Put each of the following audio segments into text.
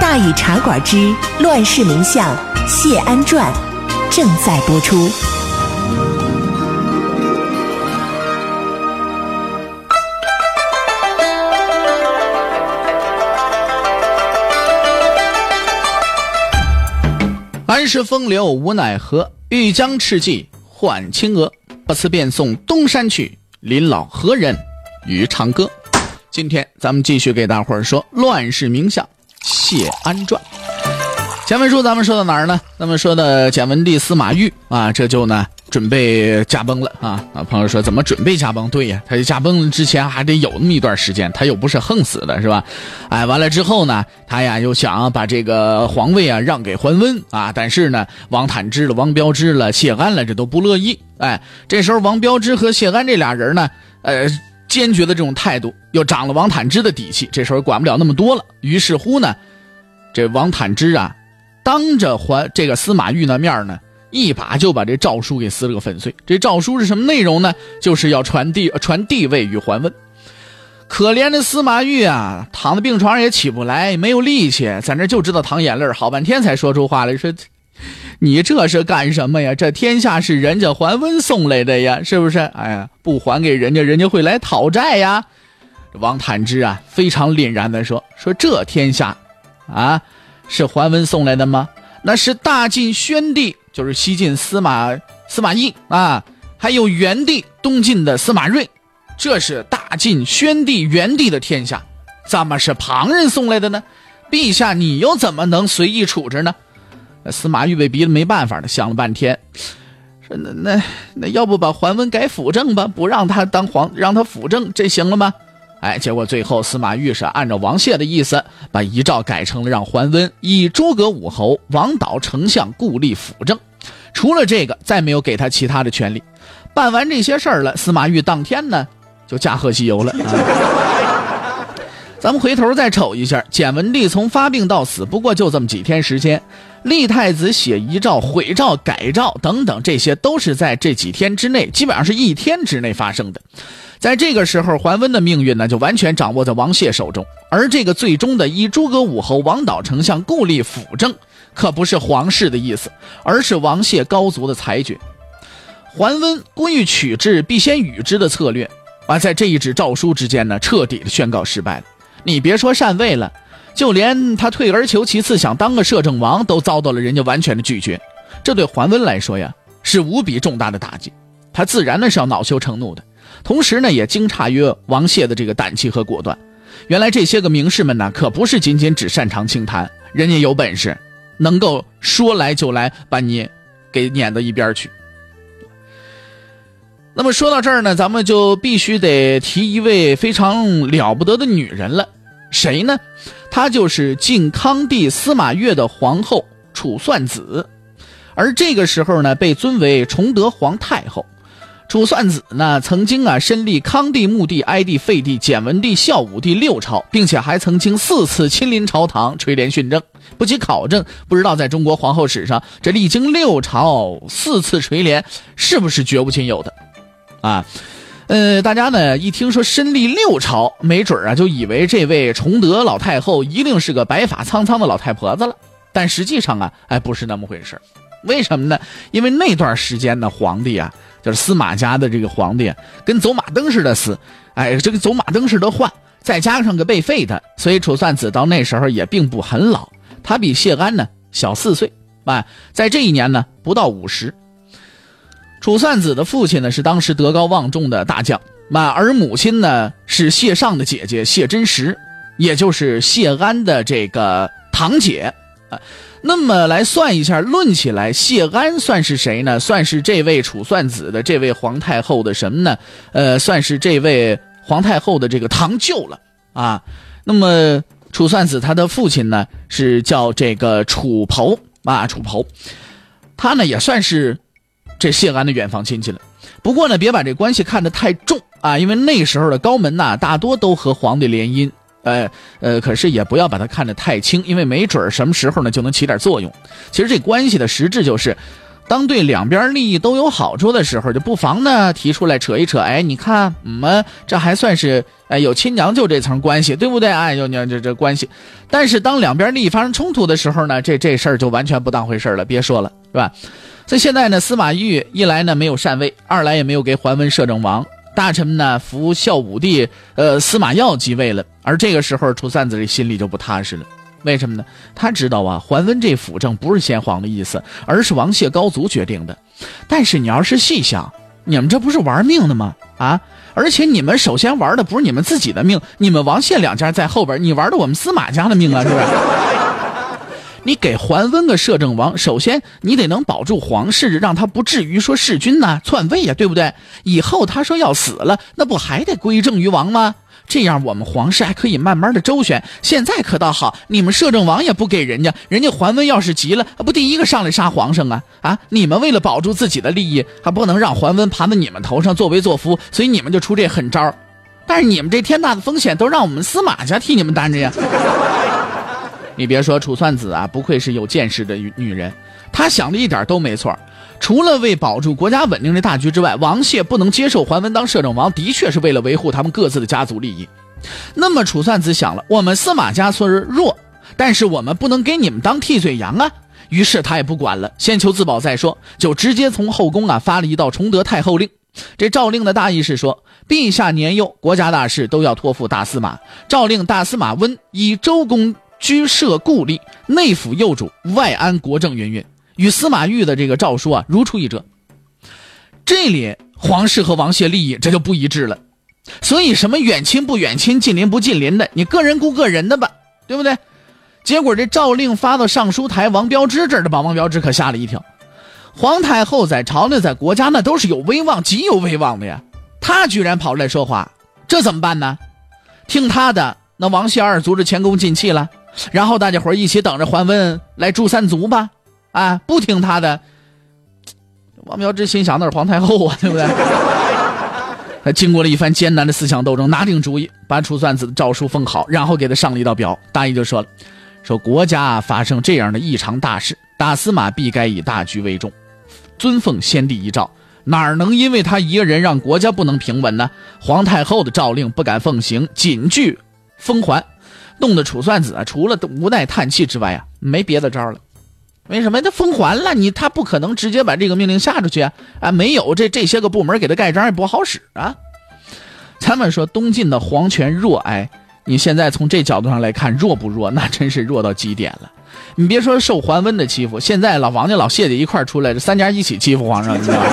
大禹茶馆之乱世名相谢安传正在播出。安世风流无奈何，欲将赤骥换青鹅。不辞便送东山去，临老何人与长歌？今天咱们继续给大伙儿说《乱世名相谢安传》。前文书咱们说到哪儿呢？咱们说的简文帝司马懿啊，这就呢准备驾崩了啊啊！朋友说怎么准备驾崩？对呀，他驾崩之前还得有那么一段时间，他又不是横死的，是吧？哎，完了之后呢，他呀又想把这个皇位啊让给桓温啊，但是呢，王坦之了、王彪之了、谢安了，这都不乐意。哎，这时候王彪之和谢安这俩人呢，呃，坚决的这种态度又长了王坦之的底气，这时候管不了那么多了。于是乎呢，这王坦之啊。当着还这个司马懿的面呢，一把就把这诏书给撕了个粉碎。这诏书是什么内容呢？就是要传递传帝位与桓温。可怜的司马懿啊，躺在病床上也起不来，没有力气，在那就知道淌眼泪，好半天才说出话来，说：“你这是干什么呀？这天下是人家桓温送来的呀，是不是？哎呀，不还给人家，人家会来讨债呀。”王坦之啊，非常凛然地说：“说这天下，啊。”是桓温送来的吗？那是大晋宣帝，就是西晋司马司马懿啊，还有元帝东晋的司马睿，这是大晋宣帝元帝的天下，怎么是旁人送来的呢？陛下，你又怎么能随意处置呢？司马懿被逼得没办法了，想了半天，说那那那要不把桓温改辅政吧，不让他当皇，让他辅政，这行了吗？哎，结果最后司马懿是按照王谢的意思，把遗诏改成了让桓温以诸葛武侯、王导丞相故立辅政。除了这个，再没有给他其他的权利。办完这些事儿了，司马懿当天呢就驾鹤西游了。咱们回头再瞅一下，简文帝从发病到死，不过就这么几天时间。立太子写遗诏、毁诏、改诏等等，这些都是在这几天之内，基本上是一天之内发生的。在这个时候，桓温的命运呢，就完全掌握在王谢手中。而这个最终的以诸葛武侯、王导丞相故立辅政，可不是皇室的意思，而是王谢高族的裁决。桓温故意取之必先予之的策略，啊，在这一纸诏书之间呢，彻底的宣告失败了。你别说禅位了，就连他退而求其次想当个摄政王，都遭到了人家完全的拒绝。这对桓温来说呀，是无比重大的打击。他自然呢是要恼羞成怒的。同时呢，也惊诧于王谢的这个胆气和果断。原来这些个名士们呢，可不是仅仅只擅长清谈，人家有本事，能够说来就来，把你给撵到一边去。那么说到这儿呢，咱们就必须得提一位非常了不得的女人了，谁呢？她就是晋康帝司马越的皇后楚算子，而这个时候呢，被尊为崇德皇太后。楚算子呢，曾经啊身历康帝、穆帝、哀帝、废帝、简文帝、孝武帝六朝，并且还曾经四次亲临朝堂垂帘训政。不及考证，不知道在中国皇后史上，这历经六朝四次垂帘，是不是绝无仅有的？啊，呃，大家呢一听说身历六朝，没准啊就以为这位崇德老太后一定是个白发苍苍的老太婆子了。但实际上啊，哎，不是那么回事。为什么呢？因为那段时间的皇帝啊。就是司马家的这个皇帝，跟走马灯似的死，哎，这个走马灯似的换，再加上个被废的，所以楚算子到那时候也并不很老，他比谢安呢小四岁，哎，在这一年呢不到五十。楚算子的父亲呢是当时德高望重的大将，嘛，而母亲呢是谢尚的姐姐谢真实，也就是谢安的这个堂姐，啊。那么来算一下，论起来，谢安算是谁呢？算是这位楚算子的这位皇太后的什么呢？呃，算是这位皇太后的这个堂舅了啊。那么楚算子他的父亲呢是叫这个楚侯啊，楚侯，他呢也算是这谢安的远房亲戚了。不过呢，别把这关系看得太重啊，因为那时候的高门呐，大多都和皇帝联姻。呃呃，可是也不要把它看得太轻，因为没准什么时候呢就能起点作用。其实这关系的实质就是，当对两边利益都有好处的时候，就不妨呢提出来扯一扯。哎，你看我们这还算是哎有亲娘舅这层关系，对不对？哎，有娘这这关系。但是当两边利益发生冲突的时候呢，这这事儿就完全不当回事了。别说了，是吧？所以现在呢，司马懿一来呢没有禅位，二来也没有给桓温摄政王。大臣们呢扶孝武帝，呃，司马曜继位了。而这个时候，楚散子这心里就不踏实了。为什么呢？他知道啊，桓温这辅政不是先皇的意思，而是王谢高祖决定的。但是你要是细想，你们这不是玩命的吗？啊！而且你们首先玩的不是你们自己的命，你们王谢两家在后边，你玩的我们司马家的命啊，是不是？你给桓温个摄政王，首先你得能保住皇室，让他不至于说弑君呐、篡位呀，对不对？以后他说要死了，那不还得归政于王吗？这样我们皇室还可以慢慢的周旋。现在可倒好，你们摄政王也不给人家，人家桓温要是急了，不第一个上来杀皇上啊？啊！你们为了保住自己的利益，还不能让桓温爬在你们头上作威作福，所以你们就出这狠招。但是你们这天大的风险都让我们司马家替你们担着呀。你别说，楚算子啊，不愧是有见识的女人，她想的一点都没错。除了为保住国家稳定的大局之外，王谢不能接受桓温当摄政王，的确是为了维护他们各自的家族利益。那么楚算子想了，我们司马家虽弱，但是我们不能给你们当替罪羊啊。于是他也不管了，先求自保再说，就直接从后宫啊发了一道崇德太后令。这诏令的大意是说，陛下年幼，国家大事都要托付大司马，诏令大司马温以周公。居设故吏，内辅幼主，外安国政，云云，与司马懿的这个诏书啊如出一辙。这里皇室和王谢利益这就不一致了，所以什么远亲不远亲，近邻不近邻的，你个人顾个人的吧，对不对？结果这诏令发到尚书台王标之这儿的，把王标之可吓了一跳。皇太后在朝内，在国家那都是有威望，极有威望的呀，他居然跑出来说话，这怎么办呢？听他的，那王谢二族就前功尽弃了。然后大家伙一起等着桓温来诛三族吧，啊，不听他的。王标之心想那是皇太后啊，对不对？他经过了一番艰难的思想斗争，拿定主意，把楚算子的诏书封好，然后给他上了一道表。大意就说了：说国家发生这样的异常大事，大司马必该以大局为重，尊奉先帝遗诏，哪能因为他一个人让国家不能平稳呢？皇太后的诏令不敢奉行，谨拒封还。弄得楚算子啊，除了无奈叹气之外啊，没别的招了。为什么？他封还了你，他不可能直接把这个命令下出去啊！啊，没有这这些个部门给他盖章也不好使啊。咱们说东晋的皇权弱，哎，你现在从这角度上来看弱不弱？那真是弱到极点了。你别说受桓温的欺负，现在老王家老谢家一块出来，这三家一起欺负皇上，你知道吗？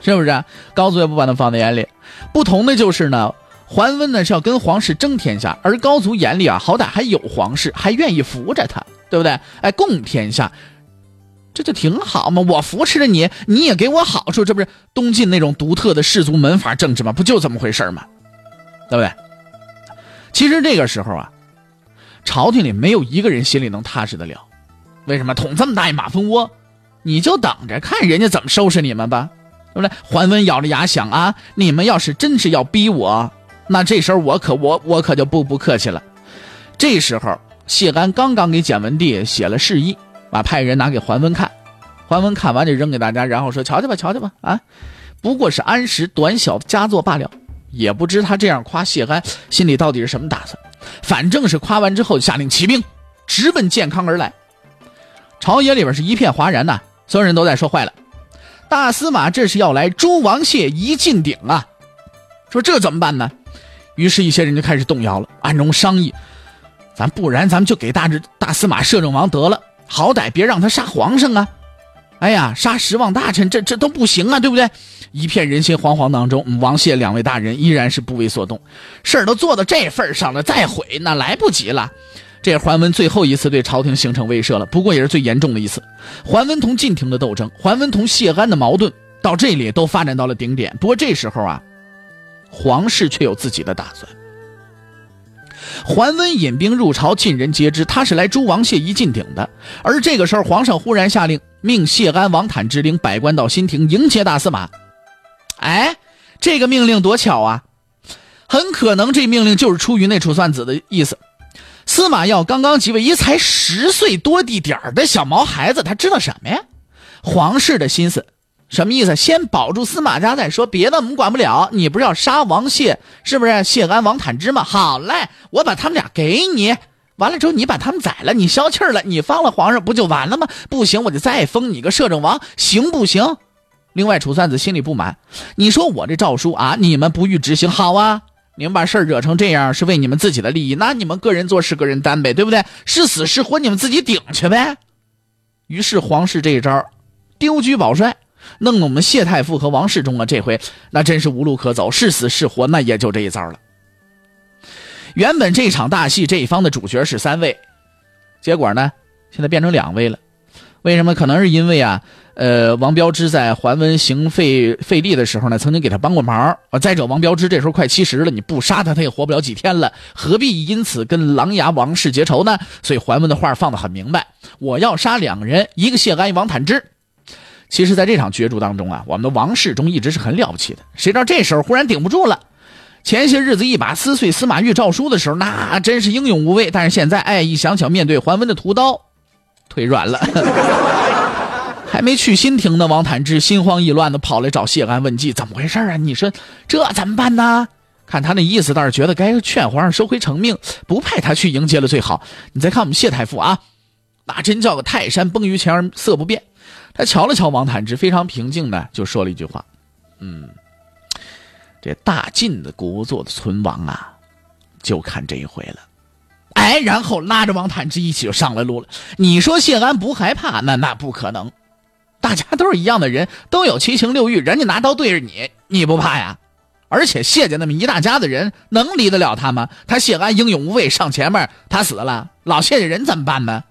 是不是？高祖也不把他放在眼里。不同的就是呢。桓温呢是要跟皇室争天下，而高祖眼里啊，好歹还有皇室，还愿意扶着他，对不对？哎，共天下，这就挺好嘛。我扶持着你，你也给我好处，这不是东晋那种独特的氏族门阀政治吗？不就这么回事吗？对不对？其实这个时候啊，朝廷里没有一个人心里能踏实得了。为什么捅这么大一马蜂窝？你就等着看人家怎么收拾你们吧，对不对？桓温咬着牙想啊，你们要是真是要逼我。那这时候我可我我可就不不客气了。这时候谢安刚刚给简文帝写了示意，把派人拿给桓温看。桓温看完就扔给大家，然后说：“瞧瞧吧，瞧瞧吧，啊，不过是安史短小的佳作罢了。”也不知他这样夸谢安心里到底是什么打算。反正是夸完之后，下令起兵，直奔健康而来。朝野里边是一片哗然呐，所有人都在说：“坏了，大司马这是要来诛王谢一进鼎啊！”说这怎么办呢？于是，一些人就开始动摇了，暗中商议：“咱不然，咱们就给大大司马摄政王得了，好歹别让他杀皇上啊！哎呀，杀十望大臣，这这都不行啊，对不对？”一片人心惶惶当中，王谢两位大人依然是不为所动。事儿都做到这份上了，再悔那来不及了。这桓温最后一次对朝廷形成威慑了，不过也是最严重的一次。桓温同晋廷的斗争，桓温同谢安的矛盾，到这里都发展到了顶点。不过这时候啊。皇室却有自己的打算。桓温引兵入朝，尽人皆知他是来诛王谢一进鼎的。而这个时候，皇上忽然下令，命谢安、王坦之领百官到新亭迎接大司马。哎，这个命令多巧啊！很可能这命令就是出于那楚算子的意思。司马曜刚刚即位，一才十岁多地点的小毛孩子，他知道什么呀？皇室的心思，什么意思？先保住司马家再说，别的我们管不了。你不是要杀王谢，是不是？谢安、王坦之吗？好嘞，我把他们俩给你，完了之后你把他们宰了，你消气了，你放了皇上不就完了吗？不行，我就再封你个摄政王，行不行？另外，楚算子心里不满，你说我这诏书啊，你们不予执行，好啊。你们把事儿惹成这样，是为你们自己的利益，那你们个人做事个人担呗，对不对？是死是活，你们自己顶去呗。于是皇室这一招，丢车保帅，弄得我们谢太傅和王世忠啊，这回那真是无路可走，是死是活，那也就这一招了。原本这场大戏这一方的主角是三位，结果呢，现在变成两位了。为什么？可能是因为啊。呃，王彪之在桓温行废废立的时候呢，曾经给他帮过忙。再者，王彪之这时候快七十了，你不杀他，他也活不了几天了，何必因此跟琅琊王氏结仇呢？所以桓温的话放得很明白，我要杀两个人，一个谢安，一王坦之。其实，在这场角逐当中啊，我们的王世忠一直是很了不起的。谁知道这时候忽然顶不住了，前些日子一把撕碎司马懿诏书的时候，那真是英勇无畏。但是现在，哎，一想想面对桓温的屠刀，腿软了。还没去新亭呢，王坦之心慌意乱的跑来找谢安问计，怎么回事啊？你说这怎么办呢？看他那意思，倒是觉得该劝皇上收回成命，不派他去迎接了最好。你再看我们谢太傅啊，那真叫个泰山崩于前而色不变。他瞧了瞧王坦之，非常平静的就说了一句话：“嗯，这大晋的国祚的存亡啊，就看这一回了。”哎，然后拉着王坦之一起就上了路了。你说谢安不害怕？那那不可能。大家都是一样的人，都有七情六欲。人家拿刀对着你，你不怕呀？而且谢家那么一大家子人，能离得了他吗？他谢安英勇无畏，上前面，他死了，老谢家人怎么办呢？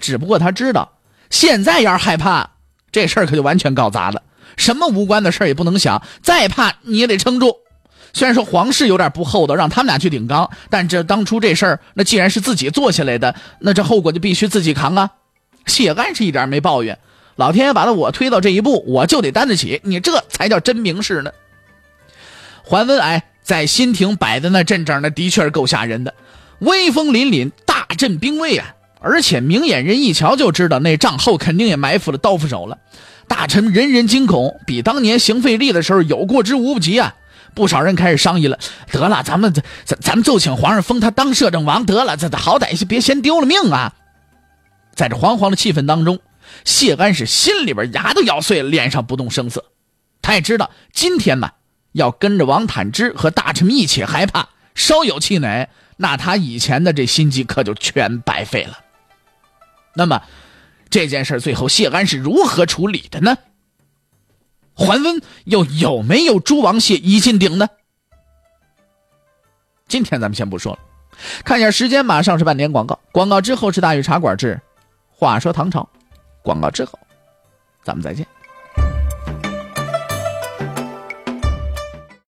只不过他知道，现在要是害怕，这事儿可就完全搞砸了。什么无关的事儿也不能想，再怕你也得撑住。虽然说皇室有点不厚道，让他们俩去顶缸，但这当初这事儿，那既然是自己做下来的，那这后果就必须自己扛啊。谢安是一点没抱怨。老天爷把他我推到这一步，我就得担得起。你这才叫真名士呢。桓温哎，在新亭摆的那阵仗，那的确是够吓人的，威风凛凛，大阵兵卫啊！而且明眼人一瞧就知道，那帐后肯定也埋伏了刀斧手了。大臣人人惊恐，比当年行废立的时候有过之无不及啊！不少人开始商议了，得了，咱们咱咱们就请皇上封他当摄政王得了，这好歹别先丢了命啊！在这惶惶的气氛当中。谢安是心里边牙都咬碎了，脸上不动声色。他也知道今天呢，要跟着王坦之和大臣们一起害怕，稍有气馁，那他以前的这心机可就全白费了。那么这件事最后谢安是如何处理的呢？桓温又有没有诛王谢一进鼎呢？今天咱们先不说了，看一下时间，马上是半点广告，广告之后是大禹茶馆之话说唐朝。广告之后，咱们再见。